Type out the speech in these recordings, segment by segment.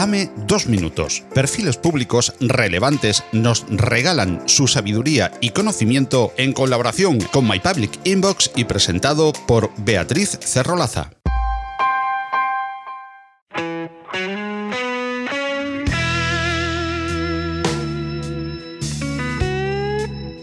Dame dos minutos. Perfiles públicos relevantes nos regalan su sabiduría y conocimiento en colaboración con My Public Inbox y presentado por Beatriz Cerrolaza.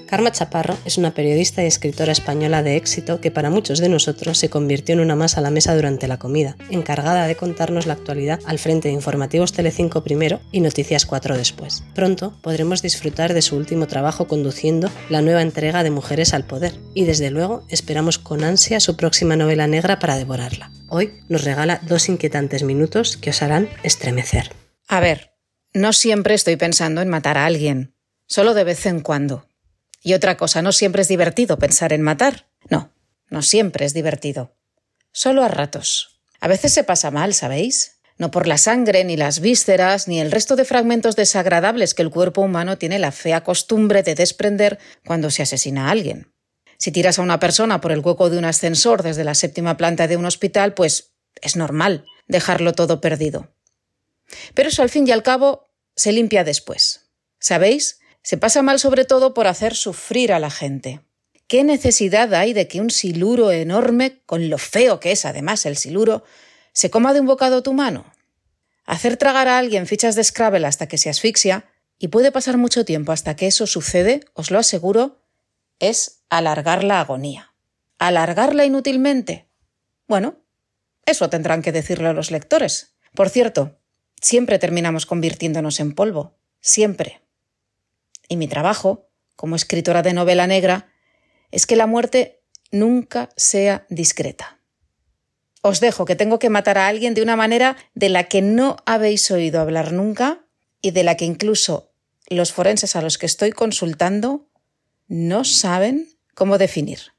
Karma Chaparro es una periodista y escritora española de éxito que para muchos de nosotros se convirtió en una más a la mesa durante la comida, encargada de contarnos la actualidad al frente de Informativos Telecinco primero y Noticias 4 después. Pronto podremos disfrutar de su último trabajo conduciendo la nueva entrega de Mujeres al Poder y desde luego esperamos con ansia su próxima novela negra para devorarla. Hoy nos regala dos inquietantes minutos que os harán estremecer. A ver, no siempre estoy pensando en matar a alguien, solo de vez en cuando. Y otra cosa, no siempre es divertido pensar en matar. No, no siempre es divertido. Solo a ratos. A veces se pasa mal, ¿sabéis? No por la sangre, ni las vísceras, ni el resto de fragmentos desagradables que el cuerpo humano tiene la fea costumbre de desprender cuando se asesina a alguien. Si tiras a una persona por el hueco de un ascensor desde la séptima planta de un hospital, pues es normal dejarlo todo perdido. Pero eso al fin y al cabo se limpia después. ¿Sabéis? Se pasa mal sobre todo por hacer sufrir a la gente. ¿Qué necesidad hay de que un siluro enorme, con lo feo que es además el siluro, se coma de un bocado tu mano? Hacer tragar a alguien fichas de Scrabble hasta que se asfixia, y puede pasar mucho tiempo hasta que eso sucede, os lo aseguro, es alargar la agonía. ¿Alargarla inútilmente? Bueno, eso tendrán que decirlo los lectores. Por cierto, siempre terminamos convirtiéndonos en polvo. Siempre. Y mi trabajo, como escritora de novela negra, es que la muerte nunca sea discreta. Os dejo que tengo que matar a alguien de una manera de la que no habéis oído hablar nunca y de la que incluso los forenses a los que estoy consultando no saben cómo definir.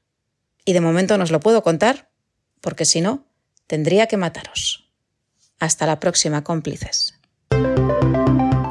Y de momento no os lo puedo contar, porque si no, tendría que mataros. Hasta la próxima, cómplices.